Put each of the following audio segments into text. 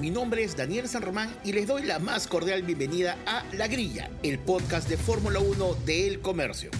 Mi nombre es Daniel San Román y les doy la más cordial bienvenida a La Grilla, el podcast de Fórmula 1 de El Comercio.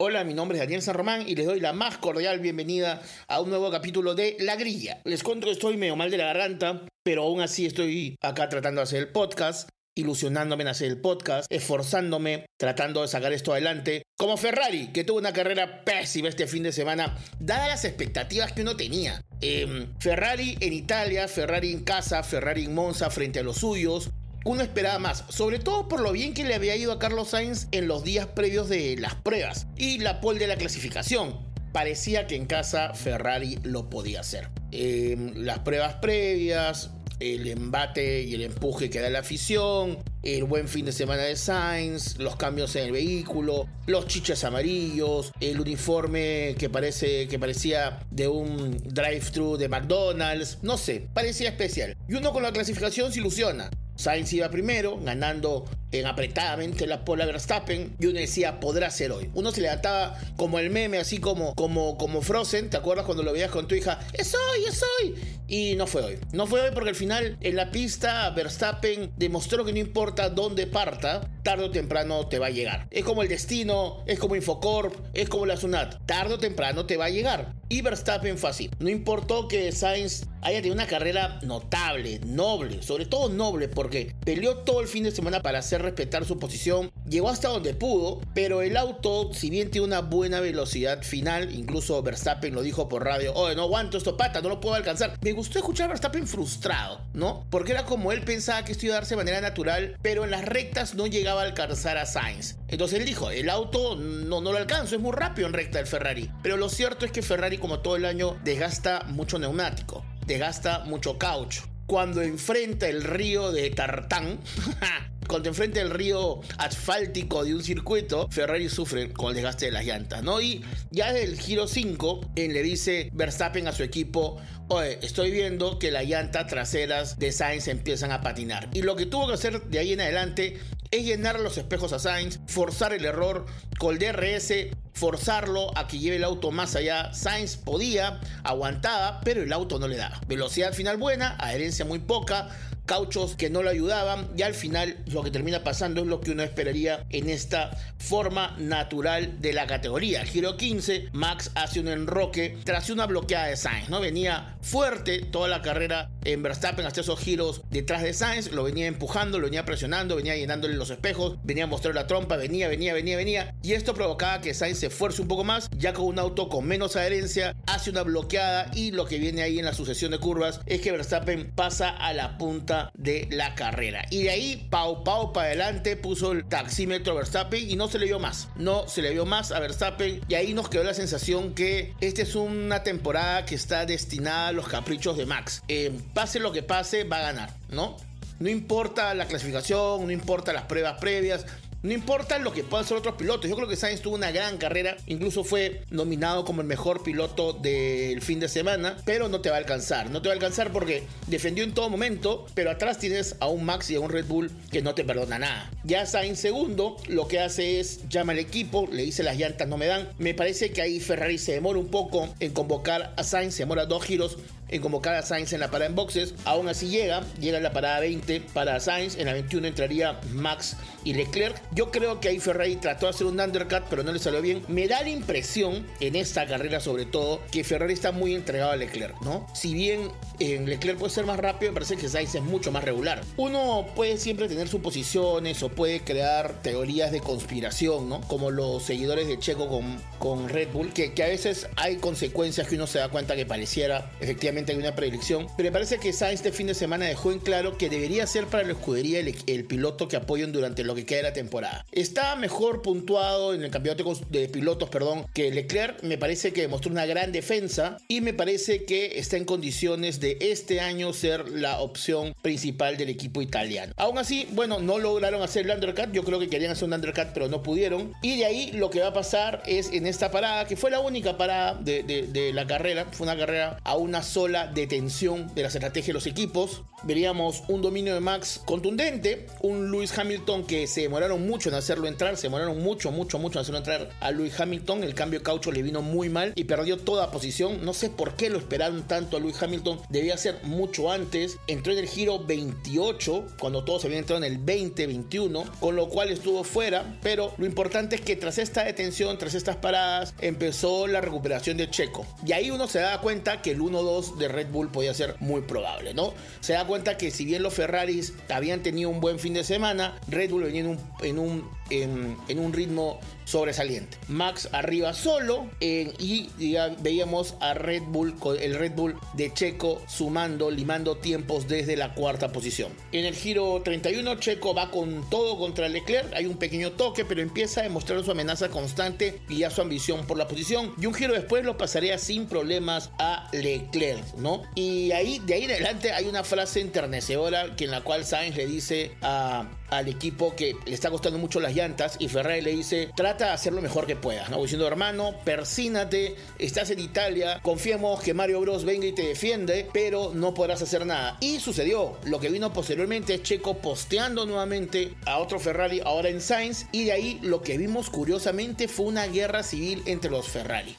Hola, mi nombre es Daniel San Román y les doy la más cordial bienvenida a un nuevo capítulo de La Grilla. Les cuento que estoy medio mal de la garganta, pero aún así estoy acá tratando de hacer el podcast, ilusionándome en hacer el podcast, esforzándome, tratando de sacar esto adelante. Como Ferrari, que tuvo una carrera pésima este fin de semana, dadas las expectativas que uno tenía. Eh, Ferrari en Italia, Ferrari en casa, Ferrari en Monza frente a los suyos, uno esperaba más, sobre todo por lo bien que le había ido a Carlos Sainz en los días previos de las pruebas y la pole de la clasificación. Parecía que en casa Ferrari lo podía hacer. Eh, las pruebas previas, el embate y el empuje que da la afición, el buen fin de semana de Sainz, los cambios en el vehículo, los chiches amarillos, el uniforme que parece que parecía de un drive-thru de McDonald's, no sé, parecía especial. Y uno con la clasificación se ilusiona. Sainz iba primero, ganando en apretadamente la pola Verstappen, y uno decía, podrá ser hoy. Uno se levantaba como el meme, así como, como, como Frozen, ¿te acuerdas cuando lo veías con tu hija? Es hoy, es hoy. Y no fue hoy. No fue hoy porque al final en la pista Verstappen demostró que no importa dónde parta, tarde o temprano te va a llegar. Es como el destino, es como Infocorp, es como la Sunat. Tarde o temprano te va a llegar. Y Verstappen fue así. No importó que Sainz haya tenido una carrera notable, noble, sobre todo noble, porque peleó todo el fin de semana para hacer respetar su posición, llegó hasta donde pudo, pero el auto, si bien tiene una buena velocidad final, incluso Verstappen lo dijo por radio, oye, no aguanto esto pata, no lo puedo alcanzar. Me gustó escuchar a Verstappen frustrado, ¿no? Porque era como él pensaba que esto iba a darse de manera natural, pero en las rectas no llegaba a alcanzar a Sainz. Entonces él dijo, el auto no, no lo alcanzo, es muy rápido en recta el Ferrari. Pero lo cierto es que Ferrari, como todo el año, desgasta mucho neumático desgasta mucho caucho. Cuando enfrenta el río de Tartán, cuando enfrenta el río asfáltico de un circuito, Ferrari sufre con el desgaste de las llantas, ¿no? Y ya desde el giro 5, él le dice Verstappen a su equipo, oye, estoy viendo que las llantas traseras de Sainz empiezan a patinar. Y lo que tuvo que hacer de ahí en adelante es llenar los espejos a Sainz, forzar el error con el DRS, forzarlo a que lleve el auto más allá. Sainz podía, aguantaba, pero el auto no le daba. Velocidad final buena, adherencia muy poca, cauchos que no lo ayudaban y al final lo que termina pasando es lo que uno esperaría en esta forma natural de la categoría. Giro 15, Max hace un enroque tras una bloqueada de Sainz, ¿no? Venía fuerte toda la carrera en Verstappen hasta esos giros detrás de Sainz, lo venía empujando, lo venía presionando, venía llenándole los espejos, venía a mostrar la trompa, venía, venía, venía, venía y esto provocaba que Sainz se esfuerce un poco más, ya con un auto con menos adherencia, hace una bloqueada y lo que viene ahí en la sucesión de curvas es que Verstappen pasa a la punta de la carrera. Y de ahí, pau, pau, para adelante, puso el taxímetro Verstappen y no se le vio más. No se le vio más a Verstappen. Y ahí nos quedó la sensación que esta es una temporada que está destinada a los caprichos de Max. Eh, pase lo que pase, va a ganar, ¿no? No importa la clasificación, no importa las pruebas previas, no importa lo que puedan ser otros pilotos. Yo creo que Sainz tuvo una gran carrera. Incluso fue nominado como el mejor piloto del fin de semana. Pero no te va a alcanzar. No te va a alcanzar porque defendió en todo momento. Pero atrás tienes a un Max y a un Red Bull que no te perdona nada. Ya Sainz segundo lo que hace es llama al equipo. Le dice las llantas no me dan. Me parece que ahí Ferrari se demora un poco en convocar a Sainz. Se demora dos giros en convocar a Sainz en la parada en boxes. Aún así llega, llega la parada 20 para Sainz. En la 21 entraría Max y Leclerc. Yo creo que ahí Ferrari trató de hacer un undercut, pero no le salió bien. Me da la impresión, en esta carrera sobre todo, que Ferrari está muy entregado a Leclerc, ¿no? Si bien en Leclerc puede ser más rápido, me parece que Sainz es mucho más regular. Uno puede siempre tener suposiciones o puede crear teorías de conspiración, ¿no? Como los seguidores de Checo con, con Red Bull, que, que a veces hay consecuencias que uno se da cuenta que pareciera efectivamente obviamente hay una predicción, pero me parece que Sainz este fin de semana dejó en claro que debería ser para la escudería el, el piloto que apoyen durante lo que queda de la temporada. Está mejor puntuado en el campeonato de pilotos, perdón, que Leclerc, me parece que demostró una gran defensa y me parece que está en condiciones de este año ser la opción principal del equipo italiano. Aún así, bueno, no lograron hacer el undercut, yo creo que querían hacer un undercut, pero no pudieron. Y de ahí lo que va a pasar es en esta parada, que fue la única parada de, de la carrera, fue una carrera a una sola detención de las estrategias de los equipos. Veríamos un dominio de Max contundente, un Lewis Hamilton que se demoraron mucho en hacerlo entrar, se demoraron mucho, mucho, mucho en hacerlo entrar a Lewis Hamilton. El cambio de caucho le vino muy mal y perdió toda posición. No sé por qué lo esperaron tanto a Lewis Hamilton, debía ser mucho antes. Entró en el giro 28, cuando todos habían entrado en el 20, 21, con lo cual estuvo fuera. Pero lo importante es que tras esta detención, tras estas paradas, empezó la recuperación de Checo. Y ahí uno se da cuenta que el 1-2 de Red Bull podía ser muy probable, ¿no? Se da cuenta que si bien los Ferraris habían tenido un buen fin de semana, Red Bull venía en un, en un, en, un ritmo sobresaliente. Max arriba solo y ya veíamos a Red Bull, el Red Bull de Checo sumando, limando tiempos desde la cuarta posición. En el giro 31 Checo va con todo contra Leclerc, hay un pequeño toque pero empieza a demostrar su amenaza constante y a su ambición por la posición y un giro después lo pasaría sin problemas a Leclerc, ¿no? Y ahí de ahí en adelante hay una frase enternecedora en la cual Sainz le dice al equipo que le está costando mucho las llantas y Ferrari le dice, trata de hacer lo mejor que puedas, ¿no? Diciendo, hermano, persínate, estás en Italia, confiemos que Mario Bros venga y te defiende, pero no podrás hacer nada. Y sucedió, lo que vino posteriormente es Checo posteando nuevamente a otro Ferrari, ahora en Sainz, y de ahí lo que vimos curiosamente fue una guerra civil entre los Ferrari.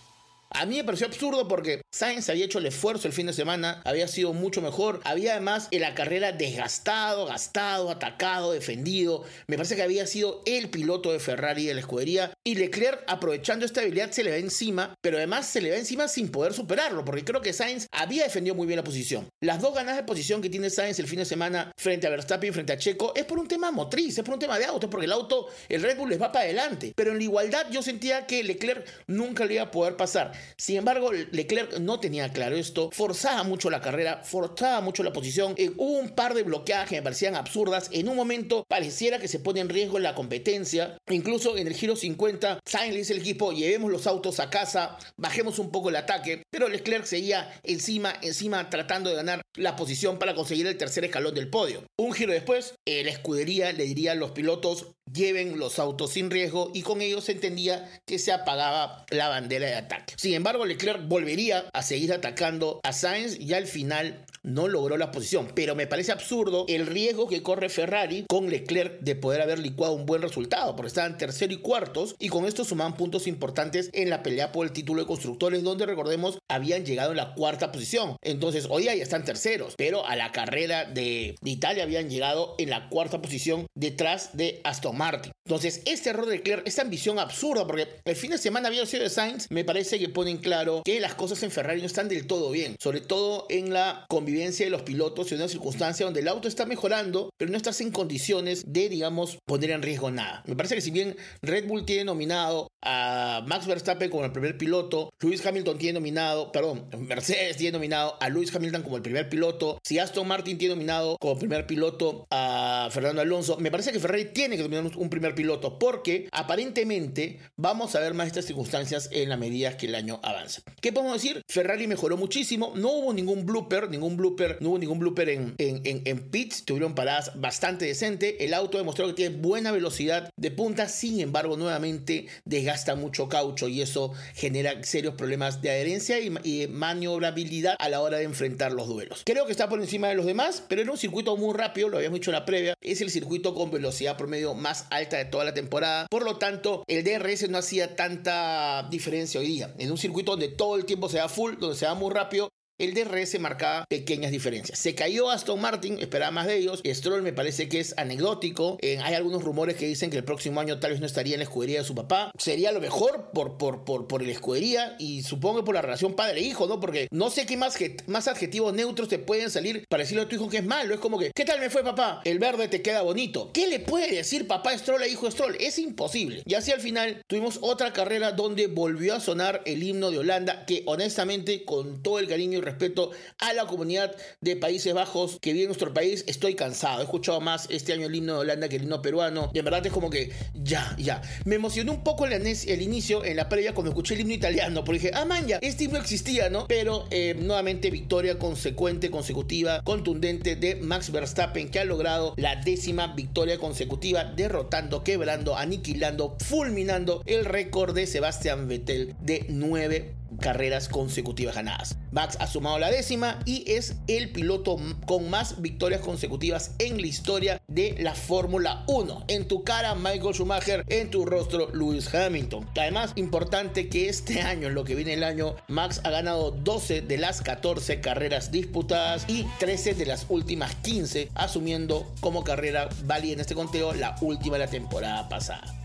A mí me pareció absurdo porque Sainz había hecho el esfuerzo el fin de semana, había sido mucho mejor, había además en la carrera desgastado, gastado, atacado, defendido. Me parece que había sido el piloto de Ferrari de la escudería y Leclerc aprovechando esta habilidad se le va encima, pero además se le va encima sin poder superarlo porque creo que Sainz había defendido muy bien la posición. Las dos ganadas de posición que tiene Sainz el fin de semana frente a Verstappen frente a Checo es por un tema motriz, es por un tema de auto, porque el auto, el Red Bull les va para adelante. Pero en la igualdad yo sentía que Leclerc nunca le iba a poder pasar. Sin embargo, Leclerc no tenía claro esto, forzaba mucho la carrera, forzaba mucho la posición. Eh, hubo un par de bloqueadas que me parecían absurdas. En un momento pareciera que se pone en riesgo la competencia. Incluso en el giro 50, Sainz le dice al equipo: llevemos los autos a casa, bajemos un poco el ataque. Pero Leclerc seguía encima, encima, tratando de ganar la posición para conseguir el tercer escalón del podio. Un giro después, la escudería le diría a los pilotos: lleven los autos sin riesgo y con ello se entendía que se apagaba la bandera de ataque. Sin embargo, Leclerc volvería a seguir atacando a Sainz y al final no logró la posición. Pero me parece absurdo el riesgo que corre Ferrari con Leclerc de poder haber licuado un buen resultado, porque estaban tercero y cuartos y con esto sumaban puntos importantes en la pelea por el título de constructores, donde recordemos habían llegado en la cuarta posición. Entonces hoy ya están terceros, pero a la carrera de, Italia habían llegado en la cuarta posición detrás de Aston Martin. Entonces este error de Leclerc, esta ambición absurda, porque el fin de semana había sido de Sainz, me parece que ponen claro que las cosas en Ferrari no están del todo bien, sobre todo en la convivencia de los pilotos en una circunstancia donde el auto está mejorando, pero no estás en condiciones de, digamos, poner en riesgo nada. Me parece que si bien Red Bull tiene nominado a Max Verstappen como el primer piloto, Lewis Hamilton tiene nominado, perdón, Mercedes tiene nominado a Lewis Hamilton como el primer piloto, si Aston Martin tiene nominado como primer piloto a Fernando Alonso, me parece que Ferrari tiene que nominar un primer piloto porque aparentemente vamos a ver más estas circunstancias en la medida que el año avanza. ¿Qué podemos decir? Ferrari mejoró muchísimo, no hubo ningún blooper, ningún blooper no hubo ningún blooper en, en, en, pits, tuvieron paradas bastante decente. El auto demostró que tiene buena velocidad de punta, sin embargo, nuevamente desgasta mucho caucho y eso genera serios problemas de adherencia y, y maniobrabilidad a la hora de enfrentar los duelos. Creo que está por encima de los demás, pero era un circuito muy rápido, lo habíamos dicho en la previa. Es el circuito con velocidad promedio más alta de toda la temporada. Por lo tanto, el DRS no hacía tanta diferencia hoy día. En un circuito donde todo el tiempo se da full, donde se da muy rápido, el DRS marcaba pequeñas diferencias. Se cayó Aston Martin, esperaba más de ellos. Stroll me parece que es anecdótico. Eh, hay algunos rumores que dicen que el próximo año tal vez no estaría en la escudería de su papá. Sería lo mejor por, por, por, por la escudería y supongo por la relación padre-hijo, ¿no? Porque no sé qué más, más adjetivos neutros te pueden salir para decirle a tu hijo que es malo. Es como que, ¿qué tal me fue papá? El verde te queda bonito. ¿Qué le puede decir papá Stroll a hijo Stroll? Es imposible. Y así al final tuvimos otra carrera donde volvió a sonar el himno de Holanda que honestamente con todo el cariño y respeto a la comunidad de Países Bajos que vive en nuestro país, estoy cansado. He escuchado más este año el himno de Holanda que el himno peruano. Y en verdad es como que ya, ya. Me emocionó un poco el, inicio en la previa cuando escuché el himno italiano, porque dije, ah, man, ya, este himno existía, ¿no? Pero eh, nuevamente victoria consecuente, consecutiva, contundente de Max Verstappen, que ha logrado la décima victoria consecutiva, derrotando, quebrando, aniquilando, fulminando el récord de Sebastian Vettel de nueve carreras consecutivas ganadas. Max ha sumado la décima y es el piloto con más victorias consecutivas en la historia de la Fórmula 1. En tu cara, Michael Schumacher, en tu rostro, Lewis Hamilton. Además, importante que este año, en lo que viene el año, Max ha ganado 12 de las 14 carreras disputadas y 13 de las últimas 15, asumiendo como carrera válida en este conteo la última de la temporada pasada.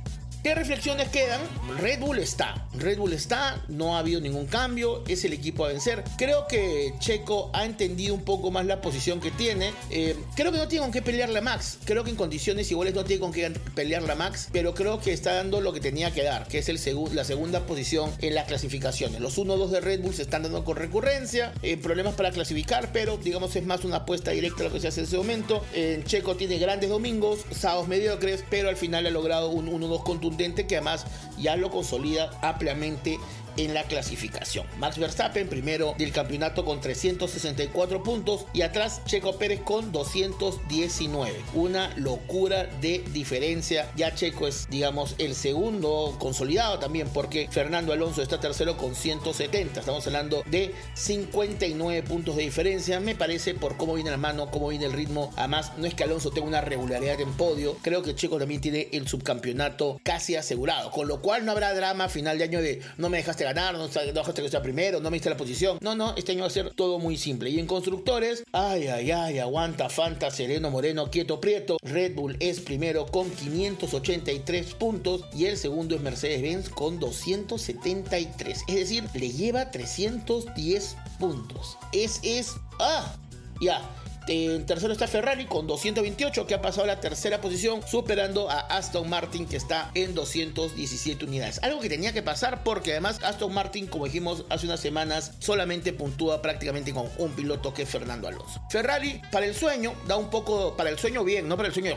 ¿Qué reflexiones quedan? Red Bull está. Red Bull está, no ha habido ningún cambio, es el equipo a vencer. Creo que Checo ha entendido un poco más la posición que tiene. Eh, creo que no tiene con qué pelearle a Max. Creo que en condiciones iguales no tiene con qué pelearle a Max, pero creo que está dando lo que tenía que dar, que es el la segunda posición en las clasificaciones. Los 1-2 de Red Bull se están dando con recurrencia, eh, problemas para clasificar, pero digamos es más una apuesta directa lo que se hace en ese momento. Checo tiene grandes domingos, sábados mediocres, pero al final ha logrado un 1-2 contundente que además ya lo consolida ampliamente en la clasificación. Max Verstappen primero del campeonato con 364 puntos y atrás Checo Pérez con 219. Una locura de diferencia. Ya Checo es, digamos, el segundo consolidado también porque Fernando Alonso está tercero con 170. Estamos hablando de 59 puntos de diferencia. Me parece por cómo viene la mano, cómo viene el ritmo. Además, no es que Alonso tenga una regularidad en podio. Creo que Checo también tiene el subcampeonato casi asegurado. Con lo cual no habrá drama final de año de no me dejaste ganar, no, dejaste que sea primero, no me diste la posición. No, no, este año va a ser todo muy simple. Y en constructores, ay, ay, ay, aguanta, Fanta, Sereno, Moreno, Quieto, Prieto. Red Bull es primero con 583 puntos y el segundo es Mercedes-Benz con 273. Es decir, le lleva 310 puntos. Es, es, ah, ya. En tercero está Ferrari con 228, que ha pasado a la tercera posición, superando a Aston Martin, que está en 217 unidades. Algo que tenía que pasar porque además Aston Martin, como dijimos hace unas semanas, solamente puntúa prácticamente con un piloto que es Fernando Alonso. Ferrari, para el sueño, da un poco, para el sueño bien, no para el sueño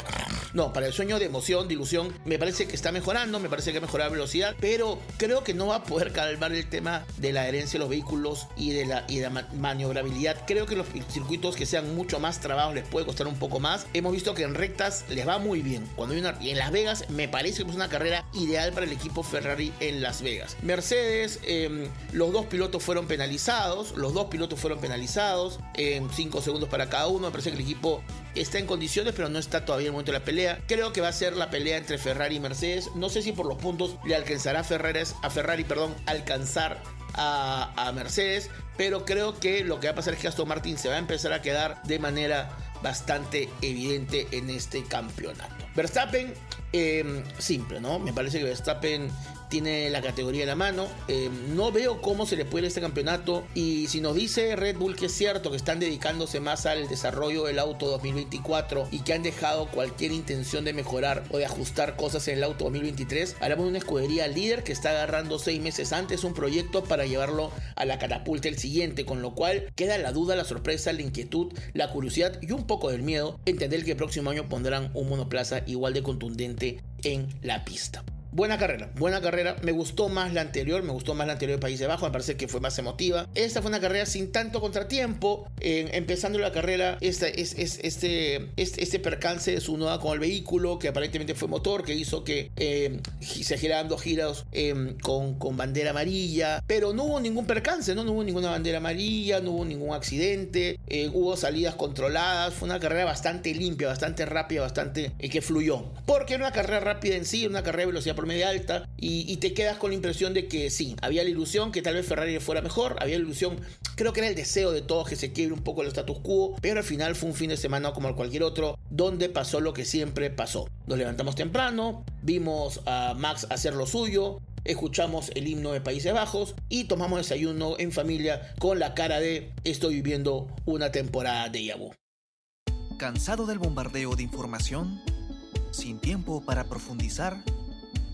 No, para el sueño de emoción, de ilusión, me parece que está mejorando, me parece que ha mejorado la velocidad, pero creo que no va a poder calmar el tema de la herencia de los vehículos y de la, y de la maniobrabilidad. Creo que los circuitos que sean mucho más trabajo les puede costar un poco más. Hemos visto que en rectas les va muy bien. Cuando hay una, y en Las Vegas me parece que es una carrera ideal para el equipo Ferrari en Las Vegas. Mercedes, em, los dos pilotos fueron penalizados. Los dos pilotos fueron penalizados. En 5 segundos para cada uno. Me parece que el equipo está en condiciones, pero no está todavía en el momento de la pelea. Creo que va a ser la pelea entre Ferrari y Mercedes. No sé si por los puntos le alcanzará a Ferrari, a Ferrari perdón, alcanzar a, Mercedes, pero creo que lo que va a pasar es que Aston Martin se va a empezar a quedar de manera bastante evidente en este campeonato. Verstappen, em, simple, ¿no? Me parece que Verstappen tiene la categoría en la mano. Eh, no veo cómo se le puede este campeonato. Y si nos dice Red Bull que es cierto que están dedicándose más al desarrollo del auto 2024 y que han dejado cualquier intención de mejorar o de ajustar cosas en el auto 2023, hablamos de una escudería líder que está agarrando seis meses antes un proyecto para llevarlo a la catapulta el siguiente, con lo cual queda la duda, la sorpresa, la inquietud, la curiosidad y un poco del miedo entender que el próximo año pondrán un monoplaza igual de contundente en la pista. Buena carrera, buena carrera. Me gustó más la anterior, me gustó más la anterior de Países Bajos, me parece que fue más emotiva. Esta fue una carrera sin tanto contratiempo. empezando la carrera, este, es, este, este, percance de su nueva con el vehículo, que aparentemente fue motor, que hizo que eh, se giraran dos giros em, con, con, bandera amarilla. Pero no hubo ningún percance, ¿no? no hubo ninguna bandera amarilla, no hubo ningún accidente, eh, hubo salidas controladas. Fue una carrera bastante limpia, bastante rápida, bastante eh, que fluyó. Porque era una carrera rápida en sí, una carrera de velocidad por media alta y, te quedas con la impresión de que sí, había la ilusión que tal vez Ferrari fuera mejor, había la ilusión, creo que era el deseo de todos que se quiebre un poco el status quo, pero al final fue un fin de semana como cualquier otro, donde pasó lo que siempre pasó. Nos levantamos temprano, vimos a Max hacer lo suyo, escuchamos el himno de Países Bajos y tomamos desayuno en familia con la cara de estoy viviendo una temporada de Yabu. ¿Cansado del bombardeo de información? ¿Sin tiempo para profundizar?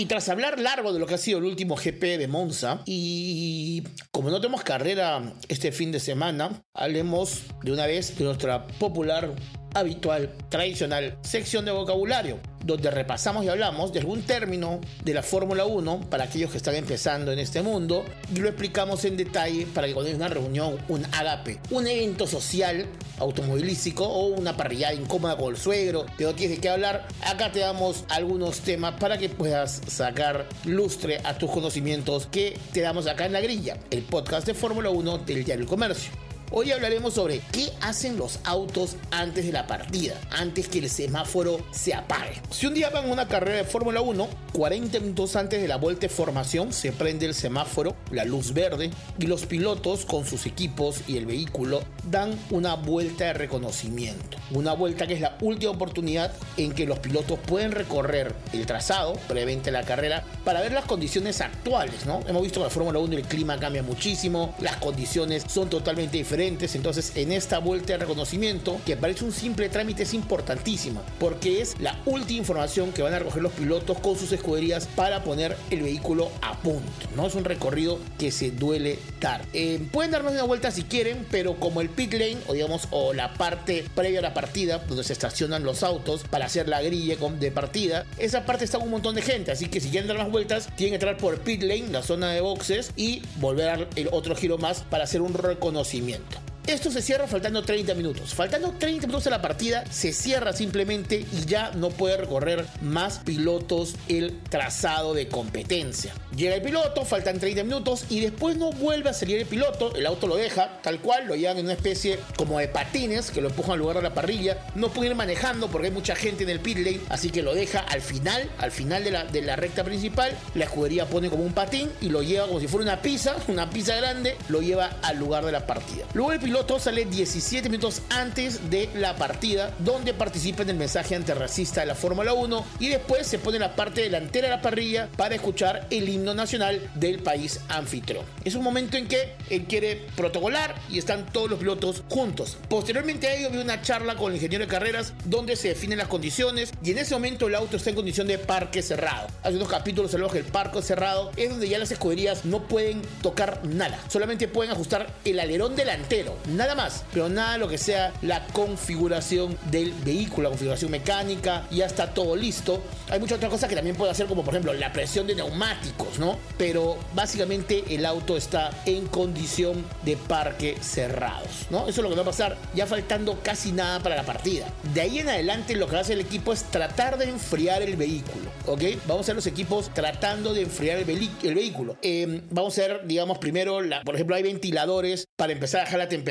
Y tras hablar largo de lo que ha sido el último GP de Monza, y como no tenemos carrera este fin de semana, hablemos de una vez de nuestra popular, habitual, tradicional sección de vocabulario donde repasamos y hablamos de algún término de la Fórmula 1 para aquellos que están empezando en este mundo y lo explicamos en detalle para que cuando hay una reunión, un agape, un evento social automovilístico o una parrillada incómoda con el suegro, que no tienes de qué hablar, acá te damos algunos temas para que puedas sacar lustre a tus conocimientos que te damos acá en la grilla, el podcast de Fórmula 1 del Diario El Comercio. Hoy hablaremos sobre qué hacen los autos antes de la partida, antes que el semáforo se apague. Si un día van a una carrera de Fórmula 1, 40 minutos antes de la vuelta de formación se prende el semáforo, la luz verde, y los pilotos con sus equipos y el vehículo dan una vuelta de reconocimiento. Una vuelta que es la última oportunidad en que los pilotos pueden recorrer el trazado previamente la carrera para ver las condiciones actuales, ¿no? Hemos visto que la Fórmula 1 el clima cambia muchísimo, las condiciones son totalmente diferentes entonces, en esta vuelta de reconocimiento, que parece un simple trámite, es importantísima, porque es la última información que van a recoger los pilotos con sus escuderías para poner el vehículo a punto. ¿no? Es un recorrido que se duele dar. Eh, pueden darnos una vuelta si quieren, pero como el pit lane, o digamos, o la parte previa a la partida, donde se estacionan los autos para hacer la grilla de partida, esa parte está un montón de gente, así que si quieren dar más vueltas, tienen que entrar por pit lane, la zona de boxes, y volver el otro giro más para hacer un reconocimiento. Esto se cierra faltando 30 minutos. Faltando 30 minutos a la partida, se cierra simplemente y ya no puede recorrer más pilotos el trazado de competencia. Llega el piloto, faltan 30 minutos y después no vuelve a salir el piloto. El auto lo deja tal cual, lo llevan en una especie como de patines que lo empujan al lugar de la parrilla. No puede ir manejando porque hay mucha gente en el pit lane, así que lo deja al final, al final de la, recta principal. La escudería pone como un patín y lo lleva como si fuera una pizza, una pizza grande, lo lleva al lugar de la partida. Luego el piloto piloto sale 17 minutos antes de la partida, donde participa en el mensaje antirracista de la Fórmula 1 y después se pone en la parte delantera de la parrilla para escuchar el himno nacional del país anfitrión. Es un momento en que él quiere protocolar y están todos los pilotos juntos. Posteriormente a ello vi una charla con el ingeniero de carreras donde se definen las condiciones y en ese momento el auto está en condición de parque cerrado. Hay unos capítulos los que el parque cerrado es donde ya las escuderías no pueden tocar nada, solamente pueden ajustar el alerón delantero nada más, pero nada lo que sea la configuración del vehículo, la configuración mecánica, ya está todo listo. Hay muchas otras cosas que también puede hacer, como por ejemplo la presión de neumáticos, ¿no? Pero básicamente el auto está en condición de parque cerrados, ¿no? Eso es lo que va a pasar ya faltando casi nada para la partida. De ahí en adelante lo que hace el equipo es tratar de enfriar el vehículo, ¿ok? Vamos a ver los equipos tratando de enfriar el, vehículo. Em, vamos a ver, digamos, primero, por ejemplo, hay ventiladores para empezar a bajar la temperatura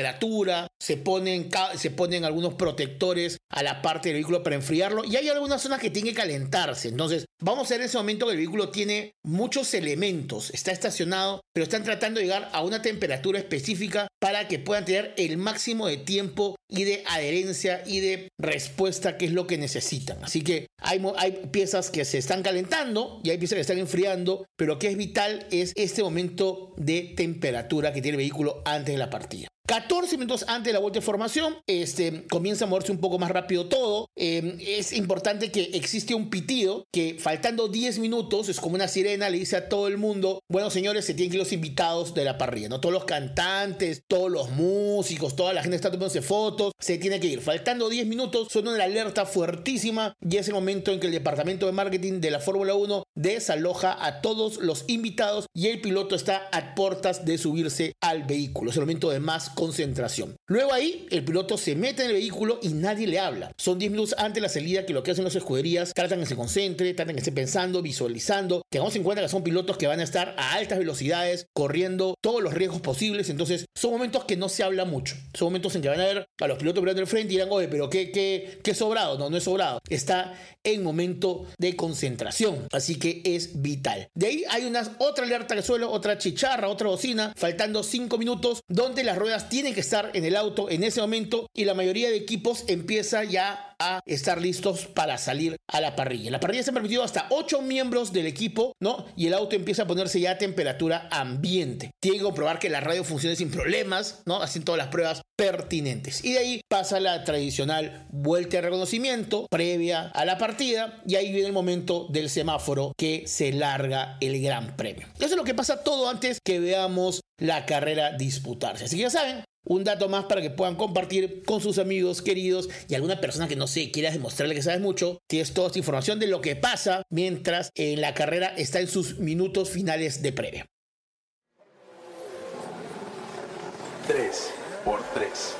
se ponen, se ponen algunos protectores a la parte del vehículo para enfriarlo y hay algunas zonas que tienen que calentarse. Entonces, vamos a ver en ese momento que el vehículo tiene muchos elementos, está estacionado, pero están tratando de llegar a una temperatura específica para que puedan tener el máximo de tiempo y de adherencia y de respuesta que es lo que necesitan. Así que hay, hay piezas que se están calentando y hay piezas que están enfriando, pero lo que es vital es este momento de temperatura que tiene el vehículo antes de la partida. 14 minutos antes de la vuelta de formación, este, comienza a moverse un poco más rápido todo. Em, es importante que existe un pitido que faltando 10 minutos, es como una sirena, le dice a todo el mundo, bueno señores, se tienen que ir los invitados de la parrilla, ¿no? Todos los cantantes, todos los músicos, toda la gente está tomándose fotos, se tiene que ir. Faltando 10 minutos, suena una alerta fuertísima y es el momento en que el departamento de marketing de la Fórmula 1 desaloja a todos los invitados y el piloto está a puertas de subirse al vehículo. Es el momento de más concentración. Luego ahí, el piloto se mete en el vehículo y nadie le habla. Son 10 minutos antes de la salida que lo que hacen las escuderías tratan que se concentre, tratan que esté pensando, visualizando. Tengamos en cuenta que son pilotos que van a estar a altas velocidades, corriendo todos los riesgos posibles. Entonces, son momentos que no se habla mucho. Son momentos en que van a ver a los pilotos mirando el frente y dirán, oye, pero qué, qué, qué sobrado. No, no es sobrado. Está en momento de concentración. Así que es vital. De ahí hay una otra alerta que suelo, otra chicharra, otra bocina, faltando 5 minutos, donde las ruedas tienen que estar en el auto en ese momento y la mayoría de equipos empieza ya a estar listos para salir a la parrilla. La parrilla se ha permitido hasta 8 miembros del equipo, ¿no? Y el auto empieza a ponerse ya a temperatura ambiente. Tiene que comprobar que la radio funcione sin problemas, ¿no? Hacen todas las pruebas pertinentes. Y de ahí pasa la tradicional vuelta de reconocimiento previa a la partida y ahí viene el momento del semáforo que se larga el gran premio. Eso es lo que pasa todo antes que veamos la carrera disputarse. Así que ya saben, un dato más para que puedan compartir con sus amigos queridos y alguna persona que no sé, quiera demostrarle que sabes mucho, tienes toda esta información de lo que pasa mientras en la carrera está en sus minutos finales de previa. 3 por 3.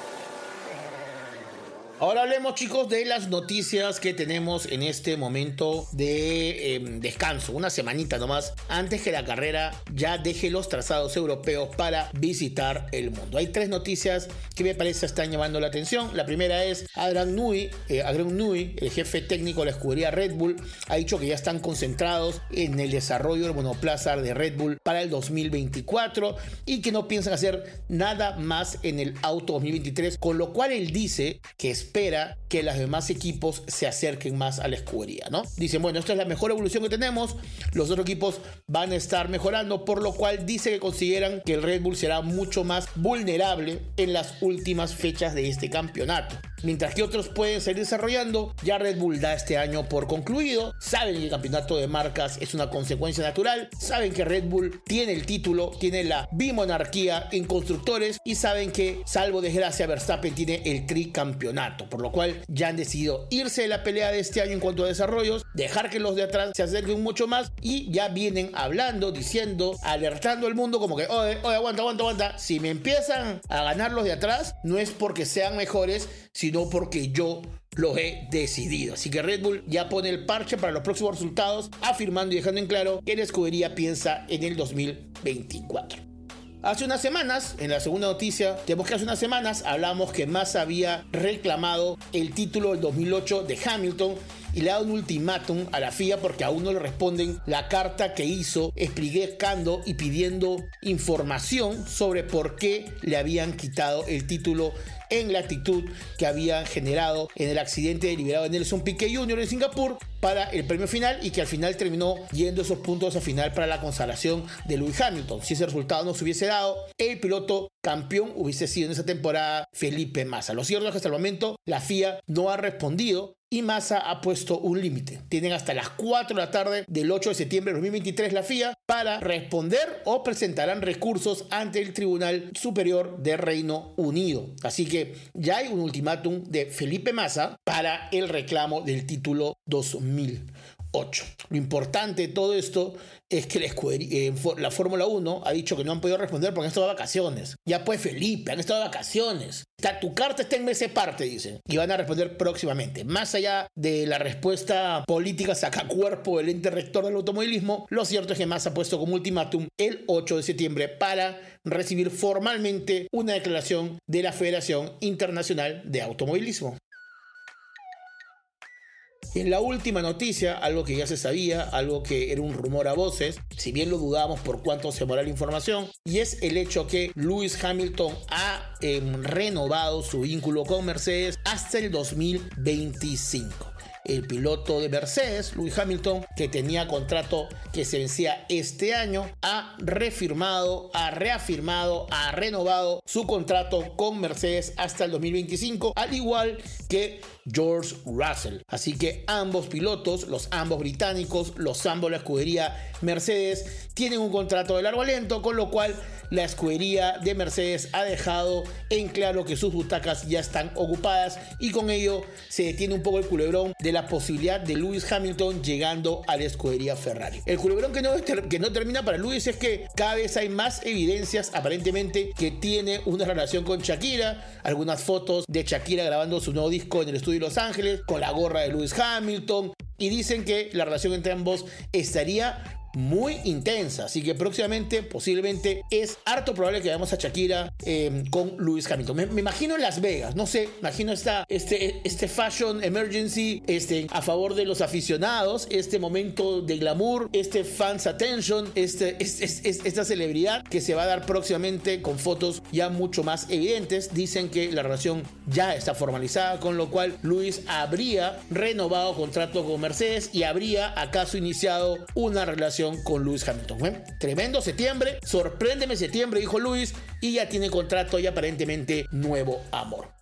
Ahora hablemos chicos de las noticias que tenemos en este momento de em, descanso, una semanita nomás, antes que la carrera ya deje los trazados europeos para visitar el mundo. Hay tres noticias que me parece están llamando la atención. La primera es Adrian Nui, eh, Adrian Nui, el jefe técnico de la escudería Red Bull, ha dicho que ya están concentrados en el desarrollo del monoplaza de Red Bull para el 2024 y que no piensan hacer nada más en el auto 2023, con lo cual él dice que es espera que los demás equipos se acerquen más a la escudería, ¿no? Dicen, bueno, esta es la mejor evolución que tenemos, los otros equipos van a estar mejorando, por lo cual dice que consideran que el Red Bull será mucho más vulnerable en las últimas fechas de este campeonato. Mientras que otros pueden seguir desarrollando, ya Red Bull da este año por concluido, saben que el campeonato de marcas es una consecuencia natural, saben que Red Bull tiene el título, tiene la bimonarquía en constructores y saben que, salvo desgracia, Verstappen tiene el tricampeonato, por lo cual ya han decidido irse de la pelea de este año en cuanto a desarrollos, dejar que los de atrás se acerquen mucho más y ya vienen hablando, diciendo, alertando al mundo como que, oye, oye, aguanta, aguanta, aguanta, si me empiezan a ganar los de atrás, no es porque sean mejores, sino sino porque yo lo he decidido. Así que Red Bull ya pone el parche para los próximos resultados, afirmando y dejando en claro que la escudería piensa en el 2024. Hace unas semanas, en la segunda noticia, tenemos que hace unas semanas hablamos que Massa había reclamado el título del 2008 de Hamilton y le ha dado un ultimátum a la FIA porque aún no le responden la carta que hizo explicando y pidiendo información sobre por qué le habían quitado el título en la actitud que había generado en el accidente deliberado de Nelson Piquet Jr. en Singapur para el premio final y que al final terminó yendo esos puntos a final para la consagración de Lewis Hamilton. Si ese resultado no se hubiese dado, el piloto campeón hubiese sido en esa temporada Felipe Massa. Lo cierto es que hasta el momento la FIA no ha respondido y Massa ha puesto un límite. Tienen hasta las 4 de la tarde del 8 de septiembre de 2023 la FIA para responder o presentarán recursos ante el Tribunal Superior de Reino Unido. Así que ya hay un ultimátum de Felipe Massa para el reclamo del título 2008. Lo importante de todo esto es que la, eh, la Fórmula 1 ha dicho que no han podido responder porque han estado de vacaciones. Ya pues Felipe, han estado de vacaciones. Tu carta está en ese parte, dicen. Y van a responder próximamente. Más allá de la respuesta política saca cuerpo del ente rector del automovilismo, lo cierto es que Massa ha puesto como ultimátum el 8 de septiembre para recibir formalmente una declaración de la Federación Internacional de Automovilismo. En la última noticia, algo que ya se sabía, algo que era un rumor a voces, si bien lo dudamos por cuánto se demora la información, y es el hecho que Lewis Hamilton ha em, renovado su vínculo con Mercedes hasta el 2025 el piloto de Mercedes, Lewis Hamilton, que tenía contrato que se vencía este año, ha refirmado, ha reafirmado, ha renovado su contrato con Mercedes hasta el 2025, al igual que George Russell. Así que ambos pilotos, los ambos británicos, los ambos la escudería Mercedes, tienen un contrato de largo aliento, con lo cual la escudería de Mercedes ha dejado en claro que sus butacas ya están ocupadas y con ello se detiene un poco el culebrón de la posibilidad de Lewis Hamilton llegando a la escudería Ferrari. El culebrón que no, que no termina para Lewis es que cada vez hay más evidencias aparentemente que tiene una relación con Shakira, algunas fotos de Shakira grabando su nuevo disco en el estudio Los Ángeles con la gorra de Lewis Hamilton y dicen que la relación entre ambos estaría muy intensa. Así que próximamente, posiblemente, es harto probable que veamos a Shakira em, con Lewis Hamilton. Me, imagino en Las Vegas, no sé, imagino esta, este, este fashion emergency este, a favor de los aficionados, este momento de glamour, este fans attention, este, esta celebridad que se va a dar próximamente con fotos ya mucho más evidentes. Dicen que la relación ya está formalizada, con lo cual Luis habría renovado contrato con Mercedes y habría acaso iniciado una relación con Lewis Hamilton. Tremendo septiembre, sorpréndeme septiembre, dijo Luis, y ya tiene contrato y aparentemente nuevo amor.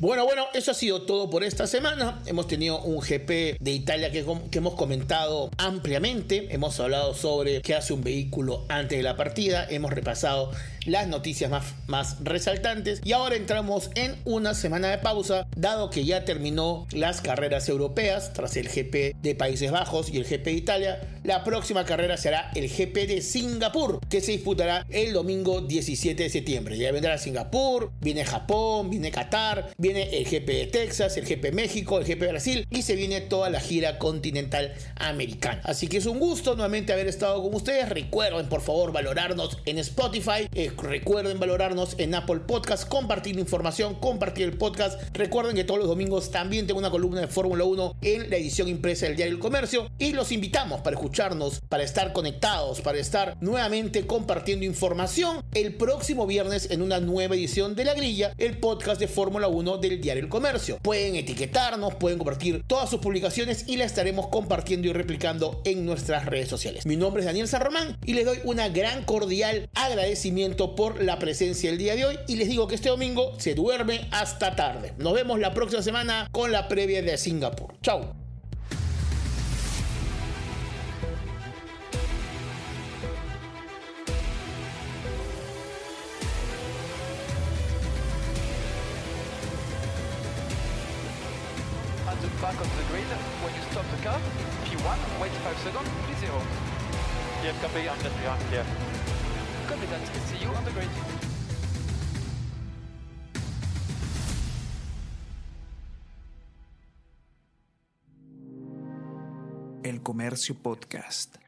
Bueno, bueno, eso ha sido todo por esta semana. Hemos tenido un GP de Italia que, hemos comentado ampliamente. Hemos hablado sobre qué hace un vehículo antes de la partida. Hemos repasado las noticias más, más resaltantes. Y ahora entramos en una semana de pausa, dado que ya terminó las carreras europeas tras el GP de Países Bajos y el GP de Italia. La próxima carrera será el GP de Singapur, que se disputará el domingo 17 de septiembre. Ya vendrá Singapur, viene Japón, viene Qatar, viene el GP de Texas, el GP México, el GP de Brasil y se viene toda la gira continental americana. Así que es un gusto nuevamente haber estado con ustedes. Recuerden por favor valorarnos en Spotify. Eh, Recuerden valorarnos en Apple Podcast, compartir información, compartir el podcast. Recuerden que todos los domingos también tengo una columna de Fórmula 1 en la edición impresa del Diario del Comercio y los invitamos para escucharnos, para estar conectados, para estar nuevamente compartiendo información el próximo viernes en una nueva edición de La Grilla, el podcast de Fórmula 1 del Diario del Comercio. Pueden etiquetarnos, pueden compartir todas sus publicaciones y la estaremos compartiendo y replicando en nuestras redes sociales. Mi nombre es Daniel San Román y les doy una gran cordial agradecimiento por la presencia el día de hoy y les digo que este domingo se duerme hasta tarde. Nos vemos la próxima semana con la previa de Singapur. Chao. Comercio Podcast.